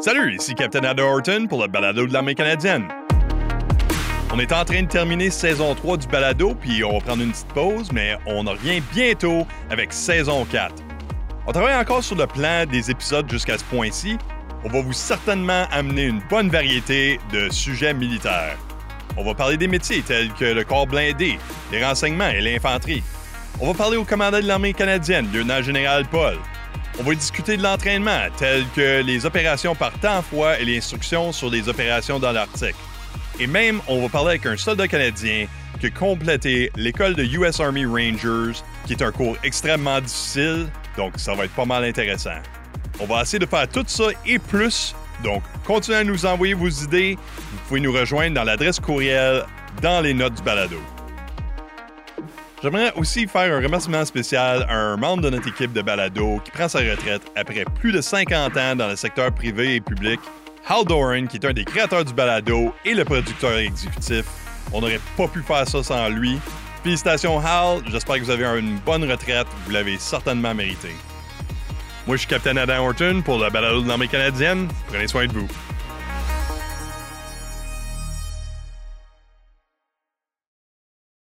Salut, ici Captain Adam Horton pour le balado de l'armée canadienne. On est en train de terminer saison 3 du balado, puis on va prendre une petite pause, mais on revient bientôt avec saison 4. On travaille encore sur le plan des épisodes jusqu'à ce point-ci. On va vous certainement amener une bonne variété de sujets militaires. On va parler des métiers tels que le corps blindé, les renseignements et l'infanterie. On va parler au commandant de l'armée canadienne, lieutenant général Paul. On va discuter de l'entraînement, tels que les opérations par temps fois et les instructions sur les opérations dans l'Arctique. Et même, on va parler avec un soldat canadien qui a complété l'école de US Army Rangers, qui est un cours extrêmement difficile, donc ça va être pas mal intéressant. On va essayer de faire tout ça et plus, donc continuez à nous envoyer vos idées. Vous pouvez nous rejoindre dans l'adresse courriel dans les notes du balado. J'aimerais aussi faire un remerciement spécial à un membre de notre équipe de balado qui prend sa retraite après plus de 50 ans dans le secteur privé et public Hal Doran, qui est un des créateurs du balado et le producteur exécutif. On n'aurait pas pu faire ça sans lui. Félicitations Hal, j'espère que vous avez une bonne retraite, vous l'avez certainement mérité. Moi je suis Capitaine Adam Horton pour le balado de l'armée canadienne. Prenez soin de vous.